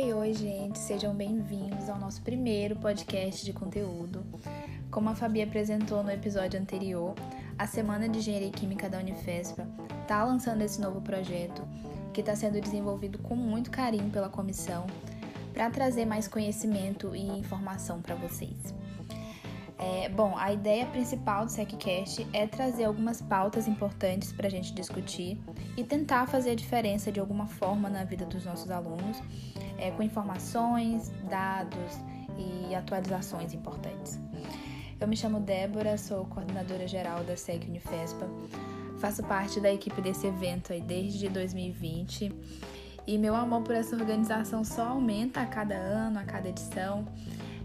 Oi, oi, gente, sejam bem-vindos ao nosso primeiro podcast de conteúdo. Como a Fabi apresentou no episódio anterior, a Semana de Engenharia Química da Unifespa está lançando esse novo projeto que está sendo desenvolvido com muito carinho pela comissão para trazer mais conhecimento e informação para vocês. É, bom, a ideia principal do SecCast é trazer algumas pautas importantes para a gente discutir e tentar fazer a diferença de alguma forma na vida dos nossos alunos, é, com informações, dados e atualizações importantes. Eu me chamo Débora, sou coordenadora geral da SEC Unifespa, faço parte da equipe desse evento aí desde 2020 e meu amor por essa organização só aumenta a cada ano, a cada edição.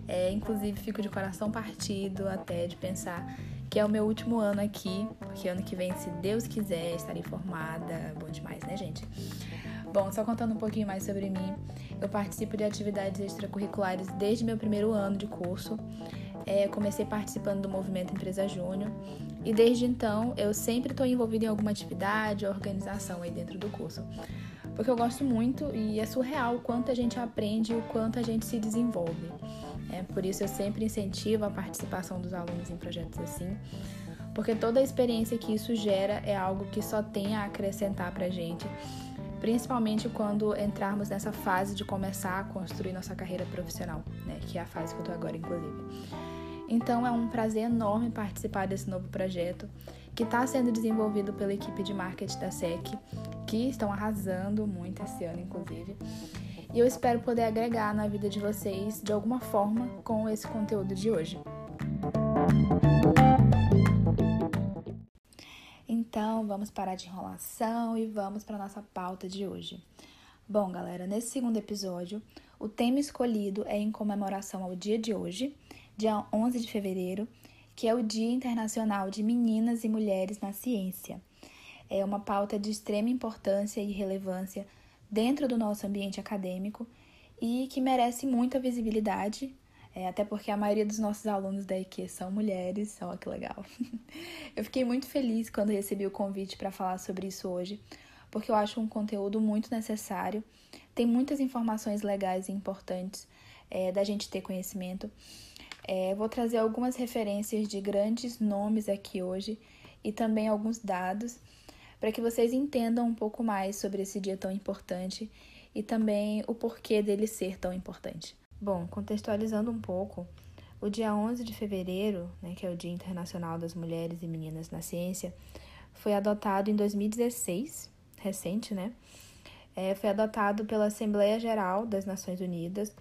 É, inclusive, fico de coração partido até de pensar que é o meu último ano aqui, porque ano que vem, se Deus quiser, estarei formada. Bom demais, né, gente? Bom, só contando um pouquinho mais sobre mim, eu participo de atividades extracurriculares desde meu primeiro ano de curso. É, comecei participando do movimento Empresa Júnior e desde então eu sempre estou envolvida em alguma atividade ou organização aí dentro do curso. Porque eu gosto muito e é surreal o quanto a gente aprende e o quanto a gente se desenvolve. É, por isso eu sempre incentivo a participação dos alunos em projetos assim, porque toda a experiência que isso gera é algo que só tem a acrescentar para a gente, principalmente quando entrarmos nessa fase de começar a construir nossa carreira profissional, né, que é a fase que eu estou agora, inclusive. Então é um prazer enorme participar desse novo projeto que está sendo desenvolvido pela equipe de marketing da SEC, que estão arrasando muito esse ano, inclusive. E eu espero poder agregar na vida de vocês de alguma forma com esse conteúdo de hoje. Então, vamos parar de enrolação e vamos para nossa pauta de hoje. Bom, galera, nesse segundo episódio, o tema escolhido é em comemoração ao dia de hoje, dia 11 de fevereiro, que é o Dia Internacional de Meninas e Mulheres na Ciência. É uma pauta de extrema importância e relevância dentro do nosso ambiente acadêmico e que merece muita visibilidade, é, até porque a maioria dos nossos alunos da IQ são mulheres, olha que legal. eu fiquei muito feliz quando recebi o convite para falar sobre isso hoje, porque eu acho um conteúdo muito necessário, tem muitas informações legais e importantes é, da gente ter conhecimento. É, vou trazer algumas referências de grandes nomes aqui hoje e também alguns dados para que vocês entendam um pouco mais sobre esse dia tão importante e também o porquê dele ser tão importante. Bom, contextualizando um pouco, o dia 11 de fevereiro, né, que é o Dia Internacional das Mulheres e Meninas na Ciência, foi adotado em 2016, recente, né? É, foi adotado pela Assembleia Geral das Nações Unidas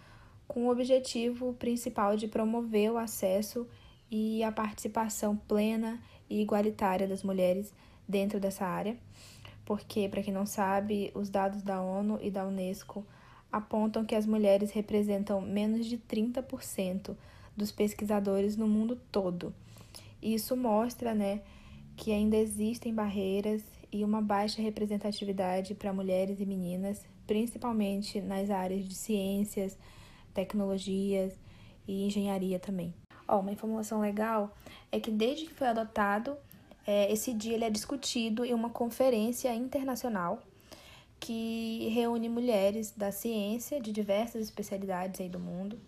com o objetivo principal de promover o acesso e a participação plena e igualitária das mulheres dentro dessa área, porque, para quem não sabe, os dados da ONU e da Unesco apontam que as mulheres representam menos de 30% dos pesquisadores no mundo todo. E isso mostra, né, que ainda existem barreiras e uma baixa representatividade para mulheres e meninas, principalmente nas áreas de ciências, tecnologias e engenharia também. Ó, uma informação legal é que desde que foi adotado é, esse dia ele é discutido em uma conferência internacional que reúne mulheres da ciência de diversas especialidades aí do mundo,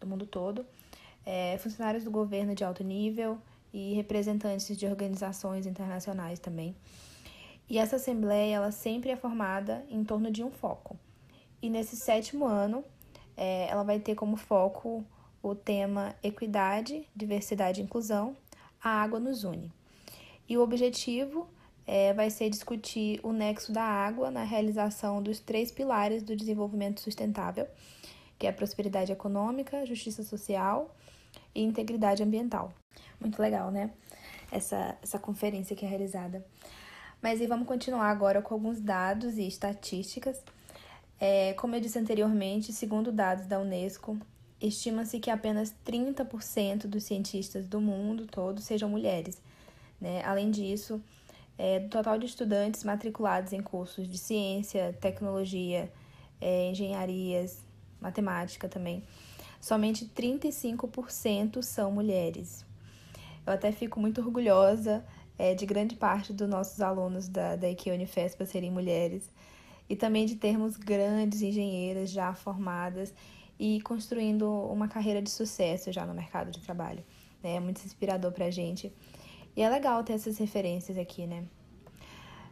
do mundo todo, é, funcionários do governo de alto nível e representantes de organizações internacionais também. E essa assembleia ela sempre é formada em torno de um foco. E nesse sétimo ano, é, ela vai ter como foco o tema equidade, diversidade e inclusão, a água nos une. E o objetivo é, vai ser discutir o nexo da água na realização dos três pilares do desenvolvimento sustentável, que é a prosperidade econômica, justiça social e integridade ambiental. Muito legal, né? Essa, essa conferência que é realizada. Mas e vamos continuar agora com alguns dados e estatísticas. É, como eu disse anteriormente, segundo dados da Unesco, estima-se que apenas 30% dos cientistas do mundo todo sejam mulheres né? Além disso, é, do total de estudantes matriculados em cursos de ciência, tecnologia, é, engenharias, matemática também, somente 35% são mulheres. Eu até fico muito orgulhosa é, de grande parte dos nossos alunos da, da IQ Unifespa serem mulheres. e também de termos grandes engenheiras já formadas e construindo uma carreira de sucesso já no mercado de trabalho. Né? É muito inspirador para a gente. E é legal ter essas referências aqui, né?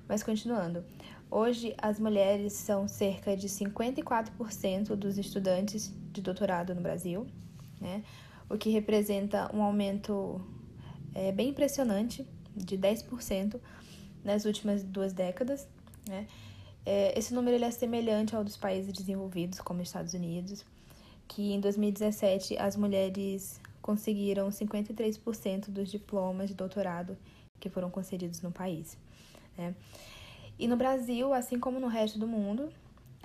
Mas continuando. Hoje, as mulheres são cerca de 54% dos estudantes de doutorado no Brasil, né? o que representa um aumento é, bem impressionante de 10% nas últimas duas décadas. Né? É, esse número ele é semelhante ao dos países desenvolvidos, como Estados Unidos, que em 2017 as mulheres conseguiram 53% dos diplomas de doutorado que foram concedidos no país. Né? E no Brasil, assim como no resto do mundo,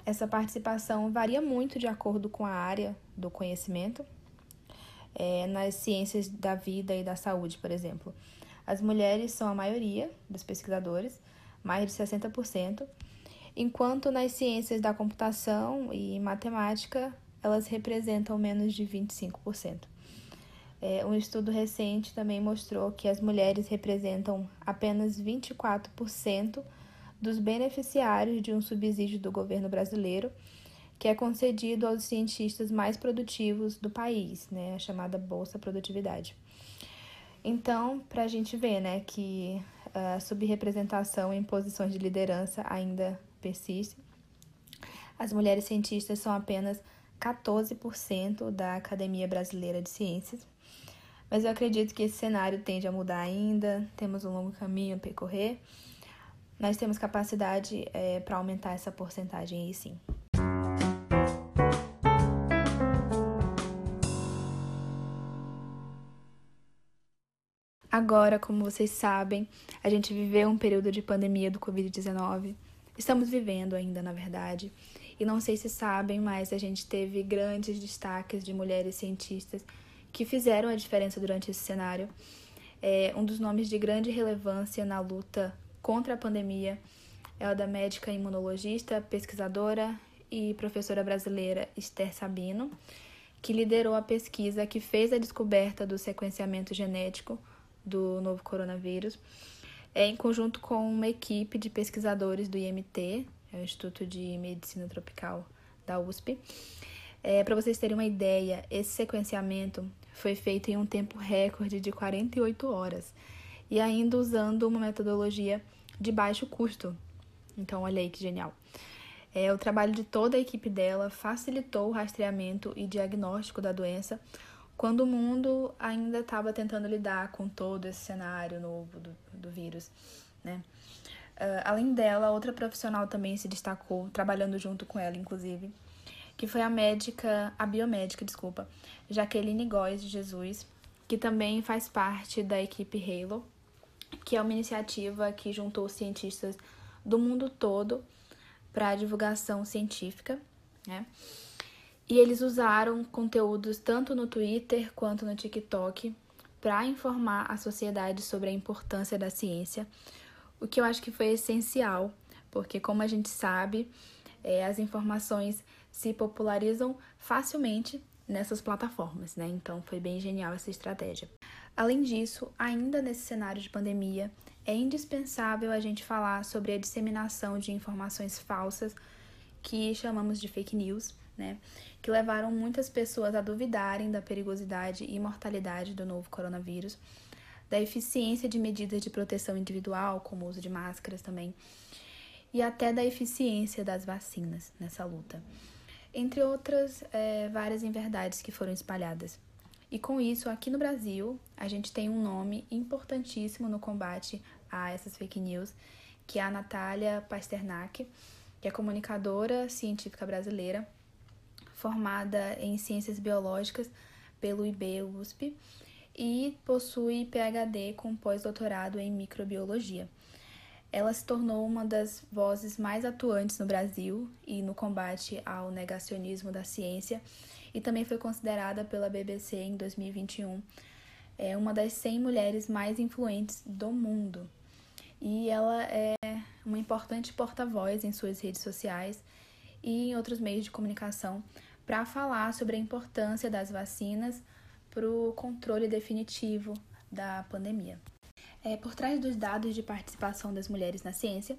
essa participação varia muito de acordo com a área do conhecimento. É, nas ciências da vida e da saúde, por exemplo. As mulheres são a maioria dos pesquisadores, mais de 60%, enquanto nas ciências da computação e matemática elas representam menos de 25%. É, um estudo recente também mostrou que as mulheres representam apenas 24% dos beneficiários de um subsídio do governo brasileiro, que é concedido aos cientistas mais produtivos do país, né, a chamada Bolsa Produtividade. Então, para a gente ver né, que a subrepresentação em posições de liderança ainda persiste. As mulheres cientistas são apenas 14% da Academia Brasileira de Ciências. Mas eu acredito que esse cenário tende a mudar ainda, temos um longo caminho a percorrer. Nós temos capacidade é, para aumentar essa porcentagem aí sim. Agora, como vocês sabem, a gente viveu um período de pandemia do Covid-19. Estamos vivendo ainda, na verdade. E não sei se sabem, mas a gente teve grandes destaques de mulheres cientistas que fizeram a diferença durante esse cenário. É, um dos nomes de grande relevância na luta contra a pandemia é o da médica imunologista, pesquisadora e professora brasileira Esther Sabino, que liderou a pesquisa que fez a descoberta do sequenciamento genético do novo coronavírus, é, em conjunto com uma equipe de pesquisadores do IMT, é o Instituto de Medicina Tropical da USP. É, Para vocês terem uma ideia, esse sequenciamento foi feito em um tempo recorde de 48 horas e ainda usando uma metodologia de baixo custo. Então, olha aí que genial. É, o trabalho de toda a equipe dela facilitou o rastreamento e diagnóstico da doença quando o mundo ainda estava tentando lidar com todo esse cenário novo do, do vírus, né? Uh, além dela, outra profissional também se destacou, trabalhando junto com ela, inclusive, que foi a médica, a biomédica, desculpa, Jaqueline Góes de Jesus, que também faz parte da equipe Halo, que é uma iniciativa que juntou cientistas do mundo todo para a divulgação científica, né? E eles usaram conteúdos tanto no Twitter quanto no TikTok para informar a sociedade sobre a importância da ciência, o que eu acho que foi essencial, porque, como a gente sabe, é, as informações se popularizam facilmente nessas plataformas, né? Então foi bem genial essa estratégia. Além disso, ainda nesse cenário de pandemia, é indispensável a gente falar sobre a disseminação de informações falsas que chamamos de fake news, né? que levaram muitas pessoas a duvidarem da perigosidade e mortalidade do novo coronavírus, da eficiência de medidas de proteção individual, como o uso de máscaras também, e até da eficiência das vacinas nessa luta, entre outras é, várias inverdades que foram espalhadas. E com isso, aqui no Brasil, a gente tem um nome importantíssimo no combate a essas fake news, que é a Natália Pasternak, que é comunicadora científica brasileira formada em Ciências Biológicas pelo IB-USP e possui PhD com pós-doutorado em Microbiologia. Ela se tornou uma das vozes mais atuantes no Brasil e no combate ao negacionismo da ciência e também foi considerada pela BBC em 2021 é uma das 100 mulheres mais influentes do mundo. E ela é uma importante porta-voz em suas redes sociais e em outros meios de comunicação para falar sobre a importância das vacinas para o controle definitivo da pandemia. É, por trás dos dados de participação das mulheres na ciência,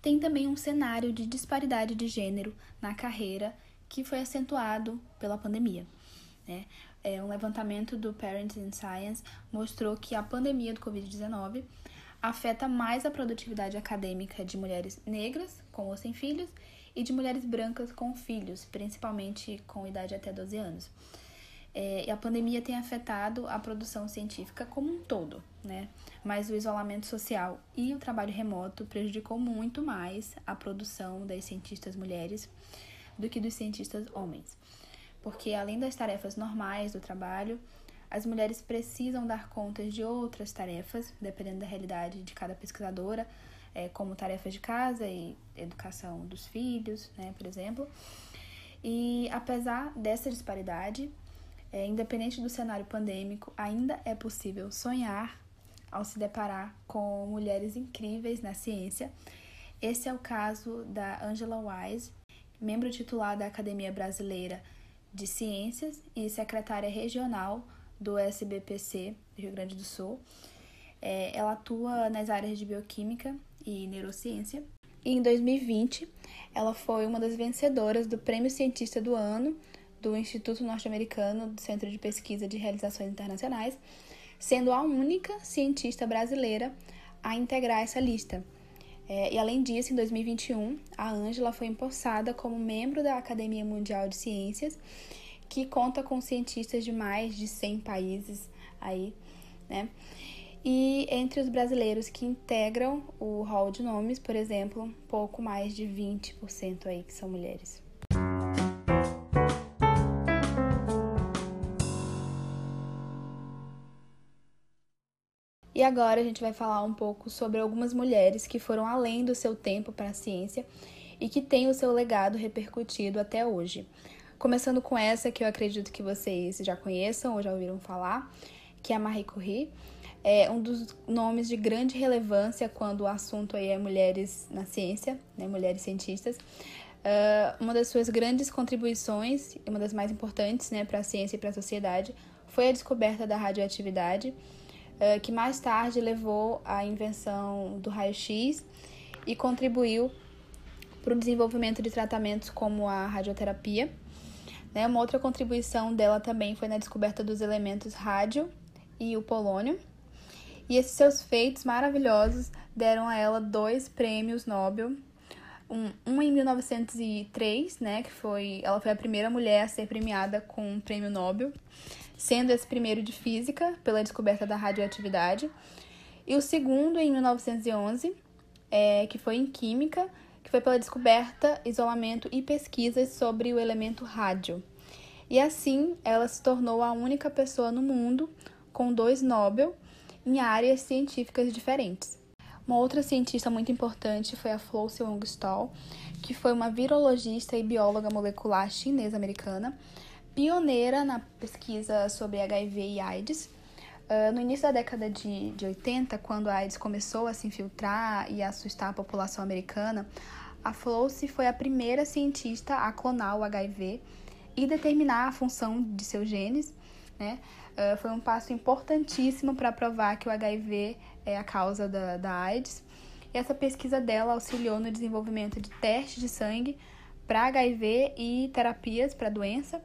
Tem também um cenário de disparidade de gênero na carreira que foi acentuado pela pandemia. Né? É, um levantamento do Parents in Science mostrou que a pandemia do Covid-19 afeta mais a produtividade acadêmica de mulheres negras com ou sem filhos e de mulheres brancas com filhos, principalmente com idade até 12 anos. É, e a pandemia tem afetado a produção científica como um todo, né? Mas o isolamento social e o trabalho remoto prejudicou muito mais a produção das cientistas mulheres do que dos cientistas homens. Porque além das tarefas normais do trabalho, as mulheres precisam dar contas de outras tarefas, dependendo da realidade de cada pesquisadora, é, como tarefas de casa e educação dos filhos, né, por exemplo. E apesar dessa disparidade, é, independente do cenário pandêmico, ainda é possível sonhar ao se deparar com mulheres incríveis na ciência. Esse é o caso da Angela Wise, membro titular da Academia Brasileira de Ciências e secretária regional do SBPC Rio Grande do Sul. É, ela atua nas áreas de bioquímica e neurociência. E em 2020, ela foi uma das vencedoras do Prêmio Cientista do Ano do Instituto Norte-Americano do Centro de Pesquisa de Realizações Internacionais, sendo a única cientista brasileira a integrar essa lista. É, e além disso, em 2021, a Ângela foi empossada como membro da Academia Mundial de Ciências, que conta com cientistas de mais de 100 países aí, né? E entre os brasileiros que integram o hall de nomes, por exemplo, pouco mais de 20% aí que são mulheres. Agora a gente vai falar um pouco sobre algumas mulheres que foram além do seu tempo para a ciência e que têm o seu legado repercutido até hoje. Começando com essa que eu acredito que vocês já conheçam ou já ouviram falar, que é a Marie Curie. É um dos nomes de grande relevância quando o assunto aí é mulheres na ciência, né, mulheres cientistas. Uh, uma das suas grandes contribuições, uma das mais importantes né, para a ciência e para a sociedade, foi a descoberta da radioatividade que mais tarde levou à invenção do raio-x e contribuiu para o desenvolvimento de tratamentos como a radioterapia. Né? Uma outra contribuição dela também foi na descoberta dos elementos rádio e o polônio. E esses seus feitos maravilhosos deram a ela dois prêmios Nobel. Um, um em 1903, né, que foi, ela foi a primeira mulher a ser premiada com um prêmio Nobel sendo esse primeiro de física, pela descoberta da radioatividade, e o segundo em 1911, é, que foi em química, que foi pela descoberta, isolamento e pesquisas sobre o elemento rádio. E assim, ela se tornou a única pessoa no mundo com dois Nobel em áreas científicas diferentes. Uma outra cientista muito importante foi a Flossie Wongstall, que foi uma virologista e bióloga molecular chinesa-americana, pioneira na pesquisa sobre HIV e AIDS. Uh, no início da década de, de 80, quando a AIDS começou a se infiltrar e assustar a população americana, a Flossie foi a primeira cientista a clonar o HIV e determinar a função de seus genes. Né? Uh, foi um passo importantíssimo para provar que o HIV é a causa da, da AIDS. E essa pesquisa dela auxiliou no desenvolvimento de testes de sangue para HIV e terapias para a doença.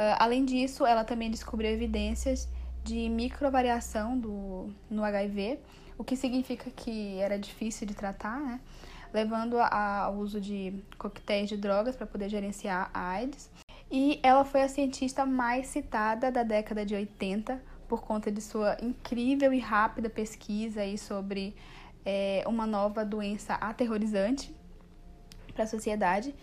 Uh, além disso, ela também descobriu evidências de microvariação do, no HIV, o que significa que era difícil de tratar, né? levando ao uso de coquetéis de drogas para poder gerenciar a AIDS. E ela foi a cientista mais citada da década de 80 por conta de sua incrível e rápida pesquisa aí sobre é, uma nova doença aterrorizante para a sociedade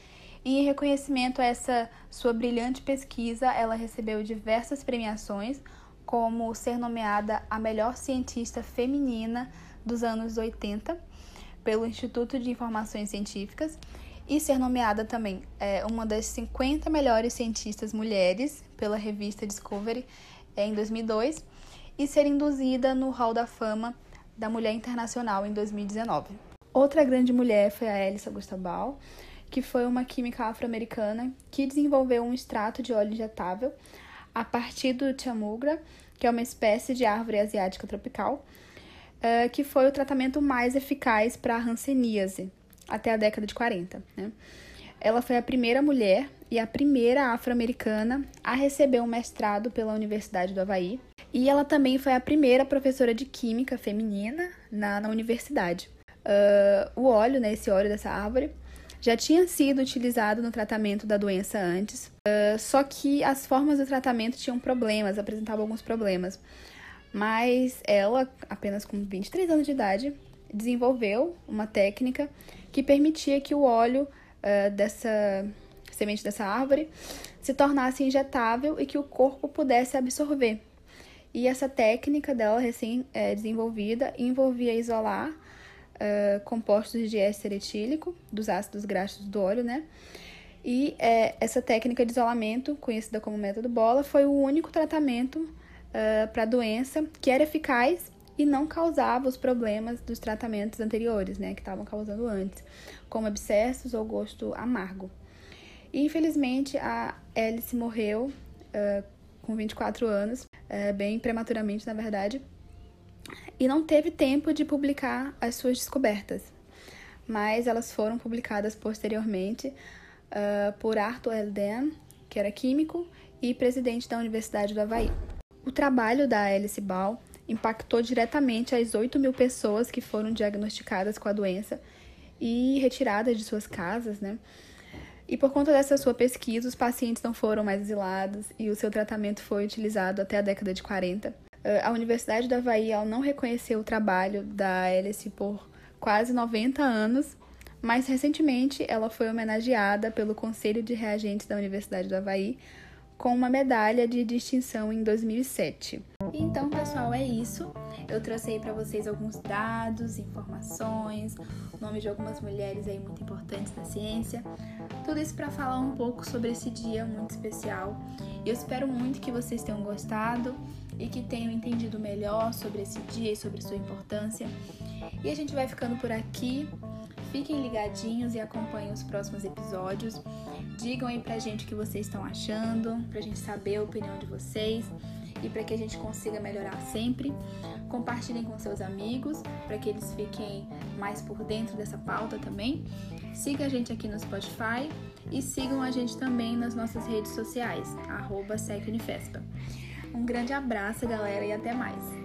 e em reconhecimento a essa sua brilhante pesquisa, ela recebeu diversas premiações, como ser nomeada a melhor cientista feminina dos anos 80 pelo Instituto de Informações Científicas e ser nomeada também é, uma das 50 melhores cientistas mulheres pela revista Discovery é, em 2002 e ser induzida no Hall da Fama da Mulher Internacional em 2019. Outra grande mulher foi a Elisa Gustabal, que foi uma química afro-americana que desenvolveu um extrato de óleo injetável a partir do chamugra, que é uma espécie de árvore asiática tropical, uh, que foi o tratamento mais eficaz para a hanseníase. até a década de 40. Né? Ela foi a primeira mulher e a primeira afro-americana a receber um mestrado pela Universidade do Havaí. E ela também foi a primeira professora de química feminina na, na universidade. Uh, o óleo, né, esse óleo dessa árvore, já tinha sido utilizado no tratamento da doença antes, uh, só que as formas do tratamento tinham problemas, apresentavam alguns problemas. Mas ela, apenas com 23 anos de idade, desenvolveu uma técnica que permitia que o óleo uh, dessa semente dessa árvore se tornasse injetável e que o corpo pudesse absorver. E essa técnica dela, recém-desenvolvida, é, envolvia isolar uh, compostos de éster etílico, dos ácidos graxos do óleo, né? E é, essa técnica de isolamento, conhecida como método bola, foi o único tratamento uh, para a doença que era eficaz e não causava os problemas dos tratamentos anteriores, né, que estavam causando antes, como abscessos ou gosto amargo. E, infelizmente, a Alice morreu uh, com 24 anos, uh, bem prematuramente, na verdade, e não teve tempo de publicar as suas descobertas, mas elas foram publicadas posteriormente uh, por Arthur Elden, que era químico e presidente da Universidade do Havaí. O trabalho da Alice Ball impactou diretamente as 8 mil pessoas que foram diagnosticadas com a doença e retiradas de suas casas, né? E por conta dessa sua pesquisa, os pacientes não foram mais exilados e o seu tratamento foi utilizado até a década de 40. A Universidade da Havaí não reconheceu o trabalho da Alice por quase 90 anos, mas recentemente ela foi homenageada pelo Conselho de Reagentes da Universidade do Havaí com uma medalha de distinção em 2007. Então, pessoal, é isso. Eu trouxe aí para vocês alguns dados, informações, nome de algumas mulheres aí muito importantes da ciência. Tudo isso para falar um pouco sobre esse dia muito especial. Eu espero muito que vocês tenham gostado e que tenham entendido melhor sobre esse dia e sobre sua importância. E a gente vai ficando por aqui. Fiquem ligadinhos e acompanhem os próximos episódios. Digam aí pra gente o que vocês estão achando, pra gente saber a opinião de vocês e para que a gente consiga melhorar sempre. Compartilhem com seus amigos para que eles fiquem mais por dentro dessa pauta também. Siga a gente aqui no Spotify e sigam a gente também nas nossas redes sociais, arroba Um grande abraço, galera, e até mais!